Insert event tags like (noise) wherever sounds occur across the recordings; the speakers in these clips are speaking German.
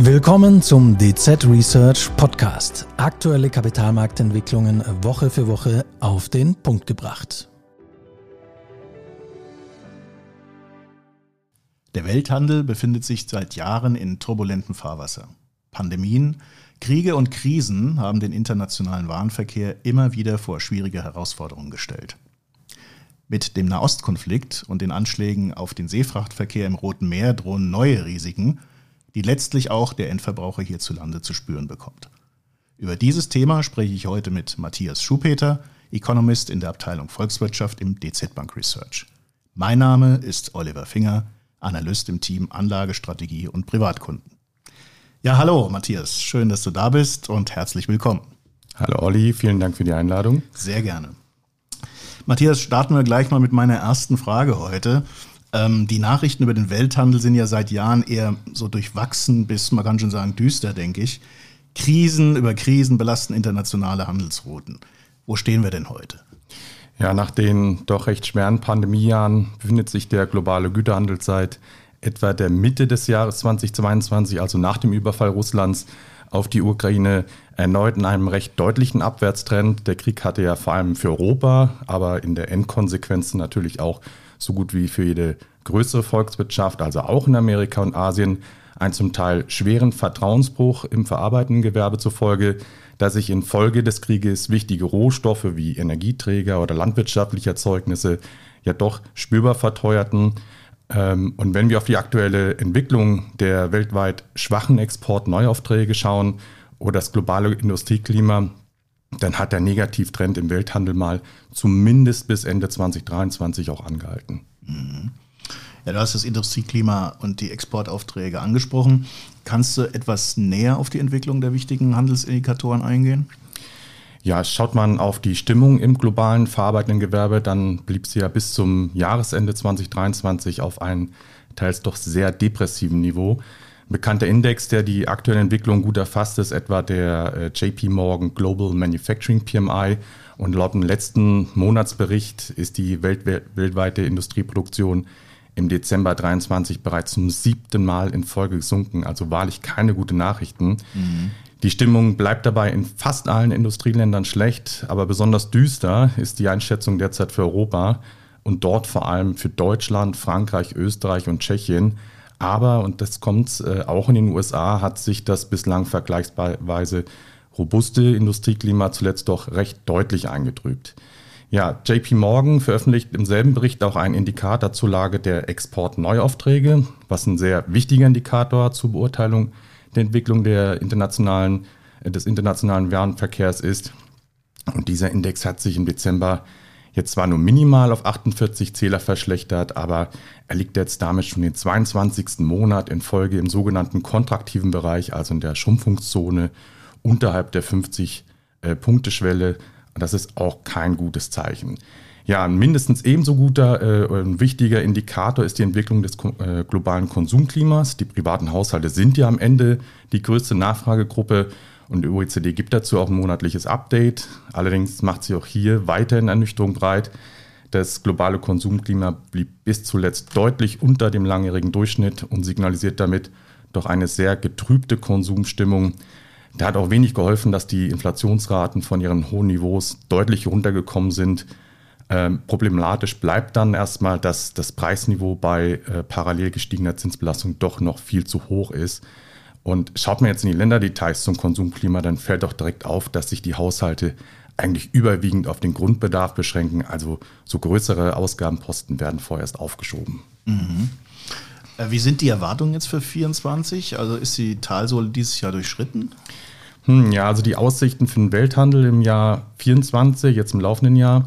Willkommen zum DZ Research Podcast. Aktuelle Kapitalmarktentwicklungen Woche für Woche auf den Punkt gebracht. Der Welthandel befindet sich seit Jahren in turbulentem Fahrwasser. Pandemien, Kriege und Krisen haben den internationalen Warenverkehr immer wieder vor schwierige Herausforderungen gestellt. Mit dem Nahostkonflikt und den Anschlägen auf den Seefrachtverkehr im Roten Meer drohen neue Risiken – die letztlich auch der Endverbraucher hierzulande zu spüren bekommt. Über dieses Thema spreche ich heute mit Matthias Schupeter, Economist in der Abteilung Volkswirtschaft im DZ Bank Research. Mein Name ist Oliver Finger, Analyst im Team Anlagestrategie und Privatkunden. Ja, hallo Matthias, schön, dass du da bist und herzlich willkommen. Hallo Olli, vielen Dank für die Einladung. Sehr gerne. Matthias, starten wir gleich mal mit meiner ersten Frage heute. Ähm, die Nachrichten über den Welthandel sind ja seit Jahren eher so durchwachsen bis, man kann schon sagen, düster, denke ich. Krisen über Krisen belasten internationale Handelsrouten. Wo stehen wir denn heute? Ja, nach den doch recht schweren Pandemiejahren befindet sich der globale Güterhandel seit etwa der Mitte des Jahres 2022, also nach dem Überfall Russlands auf die Ukraine, erneut in einem recht deutlichen Abwärtstrend. Der Krieg hatte ja vor allem für Europa, aber in der Endkonsequenz natürlich auch so gut wie für jede größere Volkswirtschaft, also auch in Amerika und Asien, einen zum Teil schweren Vertrauensbruch im verarbeitenden Gewerbe zufolge, dass sich infolge des Krieges wichtige Rohstoffe wie Energieträger oder landwirtschaftliche Erzeugnisse ja doch spürbar verteuerten. Ähm, und wenn wir auf die aktuelle Entwicklung der weltweit schwachen Export-Neuaufträge schauen oder das globale Industrieklima, dann hat der Negativtrend im Welthandel mal zumindest bis Ende 2023 auch angehalten. Mhm. Ja, du hast das Industrieklima und die Exportaufträge angesprochen. Kannst du etwas näher auf die Entwicklung der wichtigen Handelsindikatoren eingehen? Ja, schaut man auf die Stimmung im globalen verarbeitenden Gewerbe, dann blieb sie ja bis zum Jahresende 2023 auf einem teils doch sehr depressiven Niveau bekannter Index, der die aktuelle Entwicklung gut erfasst, ist etwa der äh, JP Morgan Global Manufacturing PMI. Und laut dem letzten Monatsbericht ist die welt weltweite Industrieproduktion im Dezember 23 bereits zum siebten Mal in Folge gesunken. Also wahrlich keine gute Nachrichten. Mhm. Die Stimmung bleibt dabei in fast allen Industrieländern schlecht, aber besonders düster ist die Einschätzung derzeit für Europa und dort vor allem für Deutschland, Frankreich, Österreich und Tschechien. Aber, und das kommt äh, auch in den USA, hat sich das bislang vergleichsweise robuste Industrieklima zuletzt doch recht deutlich eingetrübt. Ja, JP Morgan veröffentlicht im selben Bericht auch einen Indikator zur Lage der Exportneuaufträge, was ein sehr wichtiger Indikator zur Beurteilung der Entwicklung der internationalen, äh, des internationalen Warenverkehrs ist. Und dieser Index hat sich im Dezember jetzt zwar nur minimal auf 48 Zähler verschlechtert, aber er liegt jetzt damit schon den 22. Monat in Folge im sogenannten kontraktiven Bereich, also in der Schrumpfungszone unterhalb der 50-Punkte-Schwelle. Äh, und das ist auch kein gutes Zeichen. Ja, ein mindestens ebenso guter äh, ein wichtiger Indikator ist die Entwicklung des äh, globalen Konsumklimas. Die privaten Haushalte sind ja am Ende die größte Nachfragegruppe und die OECD gibt dazu auch ein monatliches Update. Allerdings macht sie auch hier weiterhin Ernüchterung breit. Das globale Konsumklima blieb bis zuletzt deutlich unter dem langjährigen Durchschnitt und signalisiert damit doch eine sehr getrübte Konsumstimmung. Da hat auch wenig geholfen, dass die Inflationsraten von ihren hohen Niveaus deutlich runtergekommen sind. Ähm, problematisch bleibt dann erstmal, dass das Preisniveau bei äh, parallel gestiegener Zinsbelastung doch noch viel zu hoch ist. Und schaut man jetzt in die Länderdetails zum Konsumklima, dann fällt doch direkt auf, dass sich die Haushalte eigentlich überwiegend auf den Grundbedarf beschränken. Also so größere Ausgabenposten werden vorerst aufgeschoben. Mhm. Äh, wie sind die Erwartungen jetzt für 2024? Also ist die Talsohle dieses Jahr durchschritten? Hm, ja, also die Aussichten für den Welthandel im Jahr 2024, jetzt im laufenden Jahr,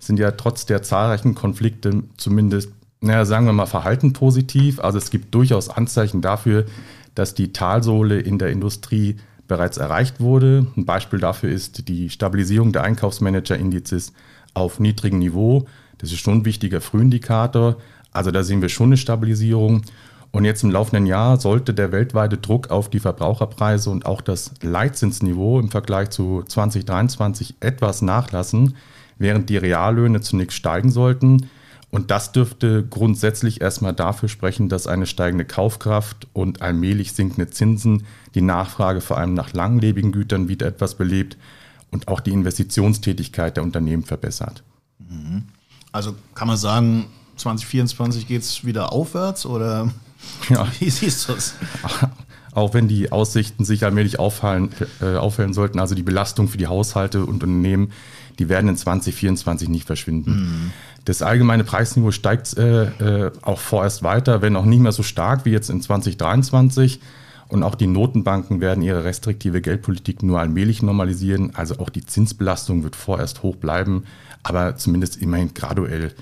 sind ja trotz der zahlreichen Konflikte zumindest, naja, sagen wir mal, verhalten positiv. Also es gibt durchaus Anzeichen dafür, dass die Talsohle in der Industrie bereits erreicht wurde. Ein Beispiel dafür ist die Stabilisierung der Einkaufsmanager-Indizes auf niedrigem Niveau. Das ist schon ein wichtiger Frühindikator. Also da sehen wir schon eine Stabilisierung. Und jetzt im laufenden Jahr sollte der weltweite Druck auf die Verbraucherpreise und auch das Leitzinsniveau im Vergleich zu 2023 etwas nachlassen, während die Reallöhne zunächst steigen sollten. Und das dürfte grundsätzlich erstmal dafür sprechen, dass eine steigende Kaufkraft und allmählich sinkende Zinsen die Nachfrage vor allem nach langlebigen Gütern wieder etwas belebt und auch die Investitionstätigkeit der Unternehmen verbessert. Mhm. Also kann man sagen, 2024 geht es wieder aufwärts oder ja. (laughs) wie siehst du es? (laughs) Auch wenn die Aussichten sich allmählich auffallen, äh, auffällen sollten, also die Belastung für die Haushalte und Unternehmen, die werden in 2024 nicht verschwinden. Mhm. Das allgemeine Preisniveau steigt äh, äh, auch vorerst weiter, wenn auch nicht mehr so stark wie jetzt in 2023. Und auch die Notenbanken werden ihre restriktive Geldpolitik nur allmählich normalisieren. Also auch die Zinsbelastung wird vorerst hoch bleiben, aber zumindest immerhin graduell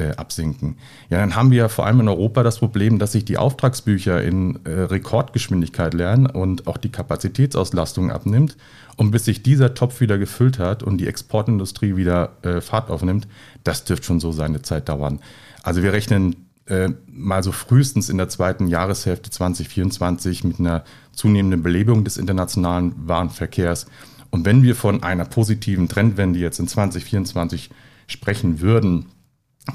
äh, absinken. Ja, dann haben wir vor allem in Europa das Problem, dass sich die Auftragsbücher in äh, Rekordgeschwindigkeit lernen und auch die Kapazitätsauslastung abnimmt. Und bis sich dieser Topf wieder gefüllt hat und die Exportindustrie wieder äh, Fahrt aufnimmt, das dürfte schon so seine Zeit dauern. Also wir rechnen äh, mal so frühestens in der zweiten Jahreshälfte 2024 mit einer zunehmenden Belebung des internationalen Warenverkehrs. Und wenn wir von einer positiven Trendwende jetzt in 2024 sprechen würden,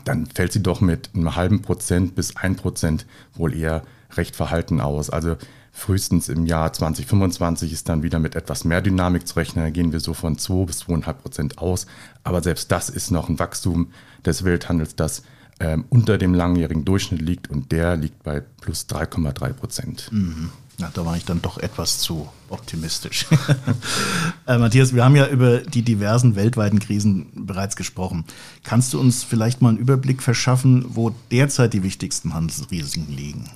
dann fällt sie doch mit einem halben Prozent bis ein Prozent wohl eher recht verhalten aus. Also frühestens im Jahr 2025 ist dann wieder mit etwas mehr Dynamik zu rechnen. Da gehen wir so von 2 bis 2,5 Prozent aus. Aber selbst das ist noch ein Wachstum des Welthandels, das ähm, unter dem langjährigen Durchschnitt liegt und der liegt bei plus 3,3 Prozent. Mhm. Ja, da war ich dann doch etwas zu optimistisch. (laughs) äh, Matthias, wir haben ja über die diversen weltweiten Krisen bereits gesprochen. Kannst du uns vielleicht mal einen Überblick verschaffen, wo derzeit die wichtigsten Handelsrisiken liegen?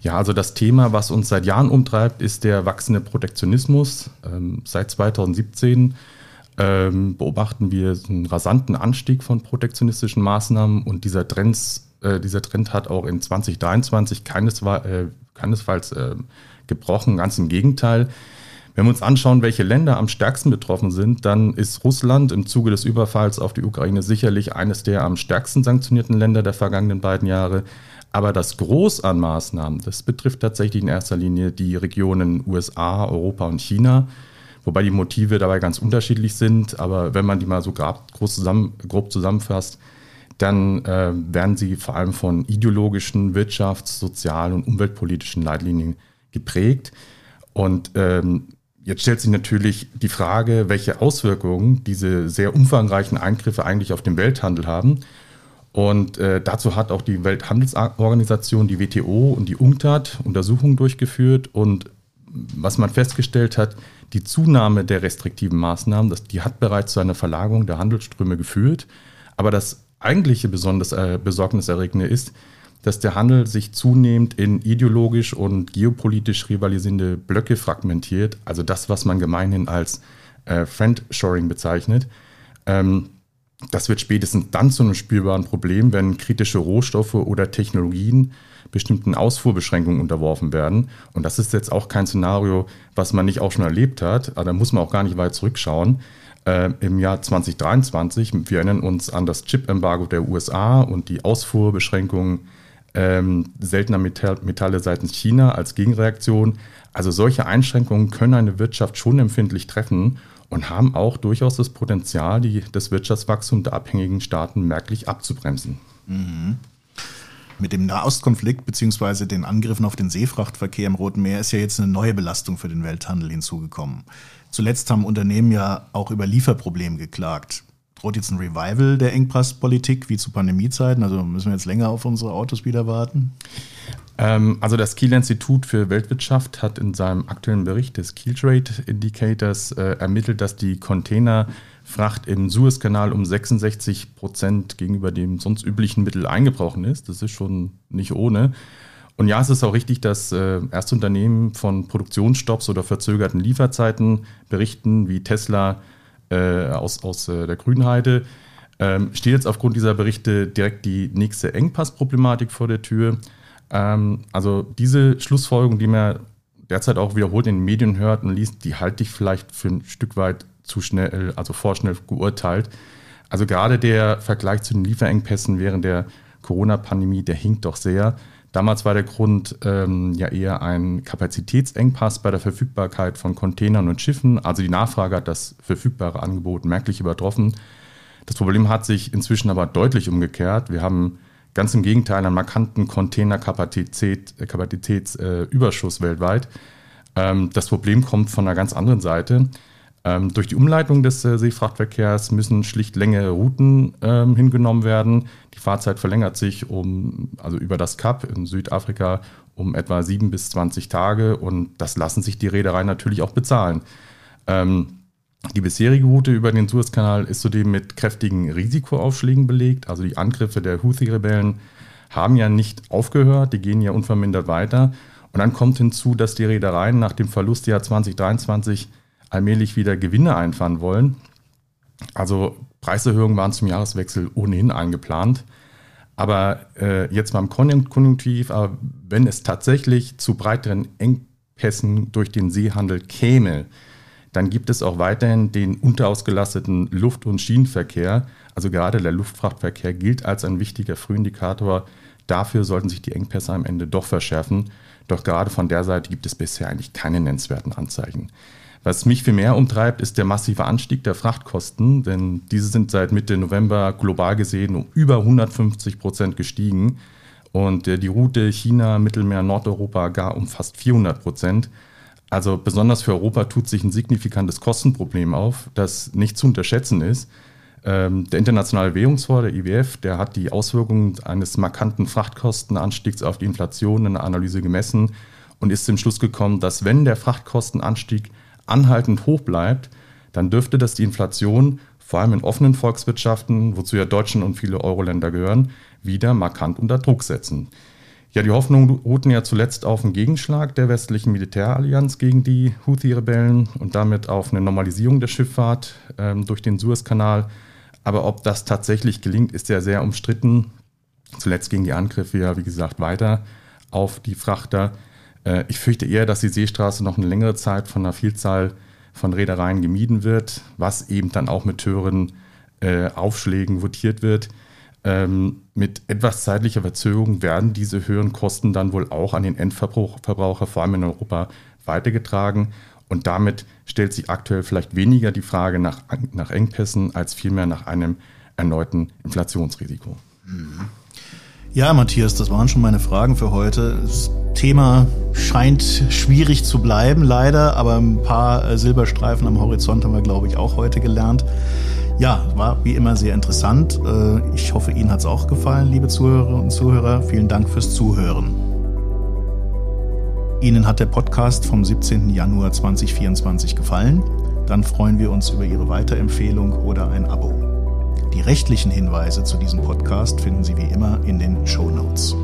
Ja, also das Thema, was uns seit Jahren umtreibt, ist der wachsende Protektionismus. Ähm, seit 2017 ähm, beobachten wir einen rasanten Anstieg von protektionistischen Maßnahmen und dieser, Trends, äh, dieser Trend hat auch in 2023 keinesfalls, äh, keinesfalls äh, gebrochen, ganz im Gegenteil. Wenn wir uns anschauen, welche Länder am stärksten betroffen sind, dann ist Russland im Zuge des Überfalls auf die Ukraine sicherlich eines der am stärksten sanktionierten Länder der vergangenen beiden Jahre. Aber das Groß an Maßnahmen, das betrifft tatsächlich in erster Linie die Regionen USA, Europa und China wobei die Motive dabei ganz unterschiedlich sind. Aber wenn man die mal so grob, zusammen, grob zusammenfasst, dann äh, werden sie vor allem von ideologischen, wirtschafts-, sozialen und umweltpolitischen Leitlinien geprägt. Und ähm, jetzt stellt sich natürlich die Frage, welche Auswirkungen diese sehr umfangreichen Eingriffe eigentlich auf den Welthandel haben. Und äh, dazu hat auch die Welthandelsorganisation, die WTO und die UNCTAD Untersuchungen durchgeführt. Und was man festgestellt hat, die Zunahme der restriktiven Maßnahmen, das, die hat bereits zu einer Verlagerung der Handelsströme geführt. Aber das eigentliche besonders äh, besorgniserregende ist, dass der Handel sich zunehmend in ideologisch und geopolitisch rivalisierende Blöcke fragmentiert, also das, was man gemeinhin als äh, Friendshoring bezeichnet. Ähm, das wird spätestens dann zu einem spürbaren Problem, wenn kritische Rohstoffe oder Technologien bestimmten Ausfuhrbeschränkungen unterworfen werden. Und das ist jetzt auch kein Szenario, was man nicht auch schon erlebt hat. Aber da muss man auch gar nicht weit zurückschauen. Äh, Im Jahr 2023, wir erinnern uns an das Chip-Embargo der USA und die Ausfuhrbeschränkungen ähm, seltener Metall Metalle seitens China als Gegenreaktion. Also solche Einschränkungen können eine Wirtschaft schon empfindlich treffen und haben auch durchaus das Potenzial, die, das Wirtschaftswachstum der abhängigen Staaten merklich abzubremsen. Mhm. Mit dem Nahostkonflikt bzw. den Angriffen auf den Seefrachtverkehr im Roten Meer ist ja jetzt eine neue Belastung für den Welthandel hinzugekommen. Zuletzt haben Unternehmen ja auch über Lieferprobleme geklagt. Droht jetzt ein Revival der Engpasspolitik wie zu Pandemiezeiten? Also müssen wir jetzt länger auf unsere Autos wieder warten? Ähm, also das Kiel Institut für Weltwirtschaft hat in seinem aktuellen Bericht des Kiel Trade Indicators äh, ermittelt, dass die Container Fracht im Suezkanal um 66 Prozent gegenüber dem sonst üblichen Mittel eingebrochen ist. Das ist schon nicht ohne. Und ja, es ist auch richtig, dass äh, erste Unternehmen von Produktionsstopps oder verzögerten Lieferzeiten berichten, wie Tesla äh, aus, aus äh, der Grünheide. Ähm, steht jetzt aufgrund dieser Berichte direkt die nächste Engpassproblematik vor der Tür. Ähm, also diese Schlussfolgerung, die man derzeit auch wiederholt in den Medien hört und liest, die halte ich vielleicht für ein Stück weit zu schnell, also vorschnell geurteilt. Also gerade der Vergleich zu den Lieferengpässen während der Corona-Pandemie, der hinkt doch sehr. Damals war der Grund ähm, ja eher ein Kapazitätsengpass bei der Verfügbarkeit von Containern und Schiffen. Also die Nachfrage hat das verfügbare Angebot merklich übertroffen. Das Problem hat sich inzwischen aber deutlich umgekehrt. Wir haben Ganz im Gegenteil, einen markanten Containerkapazitätsüberschuss äh, weltweit. Ähm, das Problem kommt von einer ganz anderen Seite. Ähm, durch die Umleitung des äh, Seefrachtverkehrs müssen schlicht längere Routen ähm, hingenommen werden. Die Fahrzeit verlängert sich um, also über das Kap in Südafrika um etwa sieben bis 20 Tage und das lassen sich die Reedereien natürlich auch bezahlen. Ähm, die bisherige Route über den Suezkanal ist zudem mit kräftigen Risikoaufschlägen belegt. Also die Angriffe der Houthi-Rebellen haben ja nicht aufgehört, die gehen ja unvermindert weiter. Und dann kommt hinzu, dass die Reedereien nach dem Verlustjahr 2023 allmählich wieder Gewinne einfahren wollen. Also Preiserhöhungen waren zum Jahreswechsel ohnehin eingeplant. Aber äh, jetzt beim Konjunktiv, aber wenn es tatsächlich zu breiteren Engpässen durch den Seehandel käme, dann gibt es auch weiterhin den unterausgelasteten Luft- und Schienenverkehr. Also gerade der Luftfrachtverkehr gilt als ein wichtiger Frühindikator. Dafür sollten sich die Engpässe am Ende doch verschärfen. Doch gerade von der Seite gibt es bisher eigentlich keine nennenswerten Anzeichen. Was mich viel mehr umtreibt, ist der massive Anstieg der Frachtkosten, denn diese sind seit Mitte November global gesehen um über 150 Prozent gestiegen und äh, die Route China, Mittelmeer, Nordeuropa gar um fast 400 Prozent. Also besonders für Europa tut sich ein signifikantes Kostenproblem auf, das nicht zu unterschätzen ist. Ähm, der Internationale Währungsfonds, der IWF, der hat die Auswirkungen eines markanten Frachtkostenanstiegs auf die Inflation in der Analyse gemessen und ist zum Schluss gekommen, dass wenn der Frachtkostenanstieg anhaltend hoch bleibt, dann dürfte das die Inflation, vor allem in offenen Volkswirtschaften, wozu ja Deutschland und viele Euro-Länder gehören, wieder markant unter Druck setzen. Ja, die Hoffnungen ruhten ja zuletzt auf einen Gegenschlag der westlichen Militärallianz gegen die Houthi-Rebellen und damit auf eine Normalisierung der Schifffahrt ähm, durch den Suezkanal. Aber ob das tatsächlich gelingt, ist ja sehr umstritten. Zuletzt gingen die Angriffe ja, wie gesagt, weiter auf die Frachter. Äh, ich fürchte eher, dass die Seestraße noch eine längere Zeit von einer Vielzahl von Reedereien gemieden wird, was eben dann auch mit höheren äh, Aufschlägen votiert wird. Ähm, mit etwas zeitlicher Verzögerung werden diese höheren Kosten dann wohl auch an den Endverbraucher, vor allem in Europa, weitergetragen. Und damit stellt sich aktuell vielleicht weniger die Frage nach, nach Engpässen als vielmehr nach einem erneuten Inflationsrisiko. Ja, Matthias, das waren schon meine Fragen für heute. Das Thema scheint schwierig zu bleiben, leider, aber ein paar äh, Silberstreifen am Horizont haben wir, glaube ich, auch heute gelernt. Ja, war wie immer sehr interessant. Äh, ich hoffe, Ihnen hat es auch gefallen, liebe Zuhörerinnen und Zuhörer. Vielen Dank fürs Zuhören. Ihnen hat der Podcast vom 17. Januar 2024 gefallen? Dann freuen wir uns über Ihre Weiterempfehlung oder ein Abo. Die rechtlichen Hinweise zu diesem Podcast finden Sie wie immer in den Show Notes.